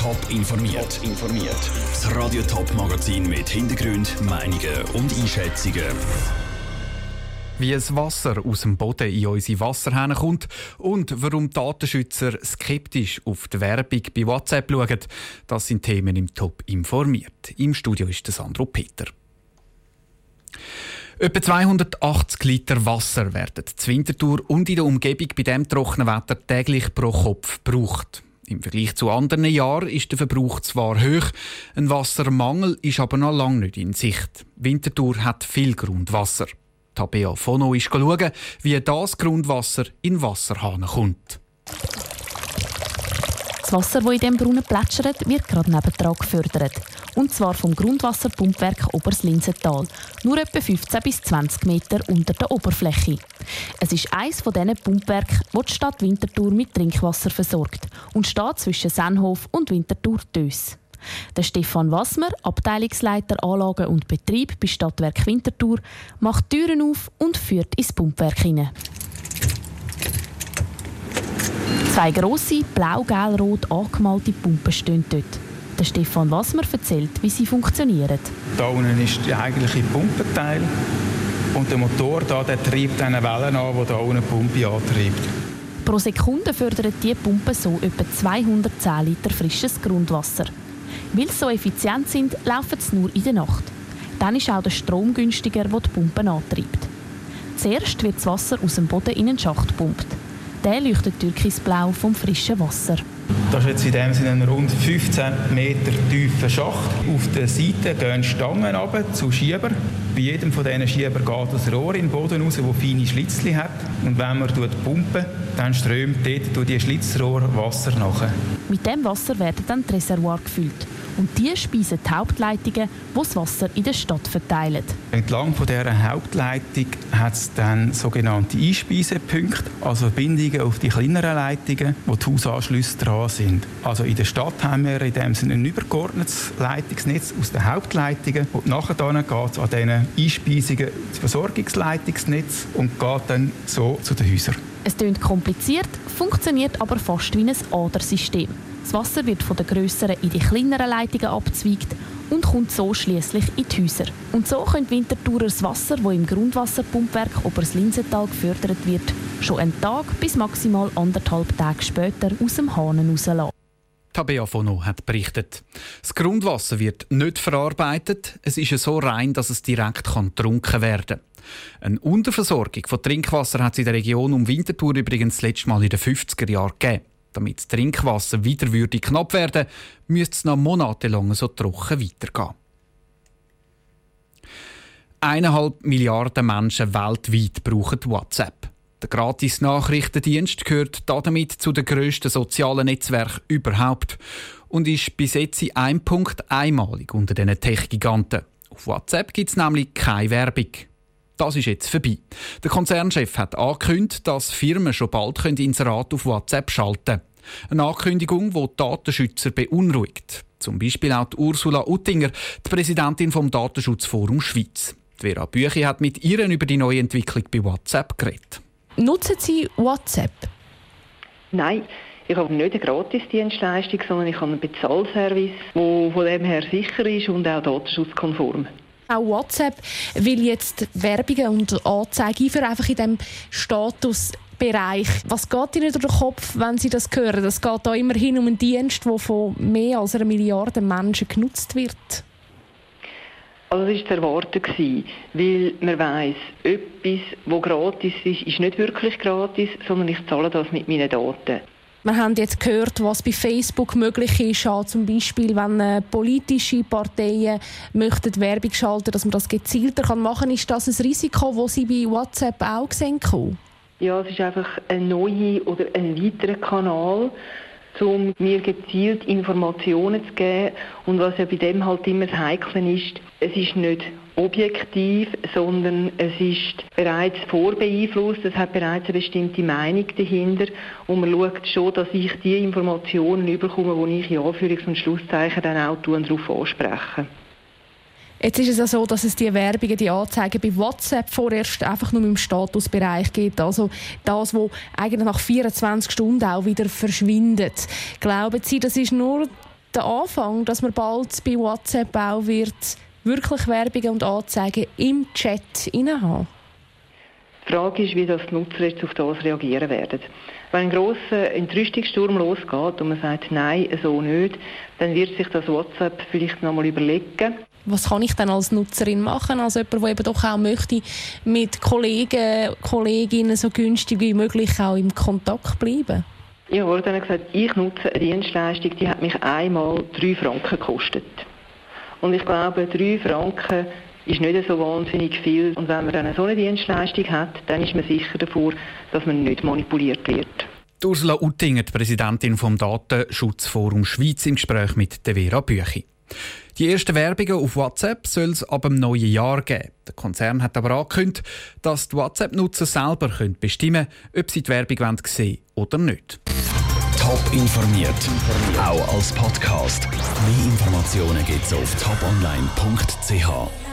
Top informiert. informiert. Das Radio Top Magazin mit Hintergrund, Meinungen und Einschätzungen. Wie das Wasser aus dem Boden in unsere Wasserhähne kommt und warum Datenschützer skeptisch auf die Werbung bei WhatsApp schauen, das sind Themen im Top informiert. Im Studio ist der Sandro Peter. Etwa 280 Liter Wasser werden zur Wintertour und in der Umgebung bei dem trockenen Wetter täglich pro Kopf gebraucht. Im Vergleich zu anderen Jahren ist der Verbrauch zwar hoch, ein Wassermangel ist aber noch lange nicht in Sicht. Winterthur hat viel Grundwasser. Tabea Fono ist schauen, wie das Grundwasser in Wasserhahn kommt. Das Wasser, das in diesem Brunnen plätschert, wird gerade nebendran gefördert. Und zwar vom Grundwasserpumpwerk Oberslinsental. Nur etwa 15 bis 20 Meter unter der Oberfläche. Es ist eines von diesen Pumpwerken, das die Stadt Winterthur mit Trinkwasser versorgt und steht zwischen Sennhof und Winterthur-Dös. Der Stefan Wassmer, Abteilungsleiter Anlagen und Betrieb bei Stadtwerk Winterthur, macht Türen auf und führt ins Pumpwerk hinein. Zwei grosse, blau-gel-rot angemalte Pumpen stehen dort. Der Stefan Wassmer erzählt, wie sie funktionieren. Da unten ist der eigentliche Pumpenteil und der Motor da, der treibt eine Wellen an, die da unten die Pumpe antreibt. Pro Sekunde fördern diese Pumpen so etwa 210 Liter frisches Grundwasser. Weil sie so effizient sind, laufen sie nur in der Nacht. Dann ist auch der Strom günstiger, der die Pumpen antreibt. Zuerst wird das Wasser aus dem Boden in einen Schacht gepumpt. Der leuchtet türkisblau vom frischen Wasser. Das ist jetzt in dem Sinne ein rund 15 Meter tiefer Schacht. Auf der Seite gehen Stangen runter zu Schieber. Bei jedem von diesen Schieber geht das Rohr in den Boden raus, das feine Schlitzchen hat. Und wenn man pumpen, dann strömt dort durch die Schlitzrohr Wasser nach. Mit dem Wasser werden dann die Reservoir gefüllt und die speisen die Hauptleitungen, die das Wasser in der Stadt verteilen. Entlang von dieser Hauptleitung hat es dann sogenannte Einspeisepunkte, also Bindungen auf die kleineren Leitungen, wo die Hausanschlüsse dran sind. Also in der Stadt haben wir in dem Sinne ein übergeordnetes Leitungsnetz aus den Hauptleitungen und nachher geht es an diesen Einspeisungen das Versorgungsleitungsnetz und geht dann so zu den Häusern. Es klingt kompliziert, funktioniert aber fast wie ein Adersystem. Das Wasser wird von den grösseren in die kleineren Leitungen abzweigt und kommt so schließlich in die Häuser. Und so können Winterthurer das Wasser, das im Grundwasserpumpwerk Oberslinsental gefördert wird, schon einen Tag bis maximal anderthalb Tage später aus dem Hahn rauslassen. Tabea Fono hat berichtet. Das Grundwasser wird nicht verarbeitet. Es ist so rein, dass es direkt getrunken werden kann. Eine Unterversorgung von Trinkwasser hat es in der Region um Winterthur übrigens das letzte Mal in den 50er Jahren gegeben. Damit das Trinkwasser wieder würde knapp werden, müsste es noch monatelang so trocken weitergehen. Eineinhalb Milliarden Menschen weltweit brauchen WhatsApp. Der gratis Nachrichtendienst gehört damit zu den grössten sozialen Netzwerken überhaupt und ist bis jetzt in einem Punkt einmalig unter diesen Tech-Giganten. Auf WhatsApp gibt es nämlich keine Werbung. Das ist jetzt vorbei. Der Konzernchef hat angekündigt, dass Firmen schon bald Inserat auf WhatsApp schalten können. Eine Ankündigung, die Datenschützer beunruhigt. Zum Beispiel auch Ursula Uttinger, die Präsidentin vom Datenschutzforum Schweiz. Vera Büchi hat mit ihr über die neue Entwicklung bei WhatsApp geredet. Nutzen Sie WhatsApp? Nein, ich habe nicht eine Gratisdienstleistung, sondern ich habe einen Bezahlservice, der von dem her sicher ist und auch datenschutzkonform. Auch WhatsApp will jetzt Werbungen und Anzeigen für einfach in diesem Statusbereich. Was geht Ihnen durch den Kopf, wenn Sie das hören? Es geht da immerhin um einen Dienst, der von mehr als einer Milliarde Menschen genutzt wird. Also das war zu erwarten, weil man weiss, etwas, das gratis ist, ist nicht wirklich gratis, sondern ich zahle das mit meinen Daten. Wir haben jetzt gehört, was bei Facebook möglich ist, auch zum Beispiel, wenn äh, politische Parteien möchten Werbung schalten, dass man das gezielter machen kann. Ist das ein Risiko, das Sie bei WhatsApp auch sehen können? Ja, es ist einfach ein neuer oder ein weiterer Kanal, um mir gezielt Informationen zu geben. Und was ja bei dem halt immer das Heikle ist, es ist nicht objektiv, sondern es ist bereits vorbeeinflusst, es hat bereits eine bestimmte Meinung dahinter und man schaut schon, dass ich die Informationen überkomme, die ich in Anführungs- und Schlusszeichen dann auch darauf anspreche. Jetzt ist es ja so, dass es die Werbungen, die Anzeigen bei WhatsApp vorerst einfach nur im Statusbereich gibt. Also das, was eigentlich nach 24 Stunden auch wieder verschwindet. Glauben Sie, das ist nur der Anfang, dass man bald bei WhatsApp auch wird wirklich Werbungen und Anzeigen im Chat haben? Die Frage ist, wie das die Nutzer jetzt auf das reagieren werden. Wenn ein grosser Entrüstungssturm losgeht und man sagt, nein, so nicht, dann wird sich das WhatsApp vielleicht noch mal überlegen. Was kann ich dann als Nutzerin machen, als jemand, der eben doch auch möchte, mit Kollegen, Kolleginnen so günstig wie möglich auch im Kontakt bleiben? Ja, wurde dann gesagt, ich nutze eine Dienstleistung, die hat mich einmal drei Franken gekostet. Und ich glaube, drei Franken ist nicht so wahnsinnig viel. Und wenn man dann so eine Dienstleistung hat, dann ist man sicher davor, dass man nicht manipuliert wird. Ursula Uttinger, die Präsidentin vom Datenschutzforum Schweiz, im Gespräch mit der Vera Büchi. Die ersten Werbungen auf WhatsApp soll es ab dem neuen Jahr geben. Der Konzern hat aber angekündigt, dass die WhatsApp-Nutzer selber bestimmen können, ob sie die Werbung sehen wollen oder nicht. Top informiert, auch als Podcast. Mehr Informationen gibt es auf toponline.ch.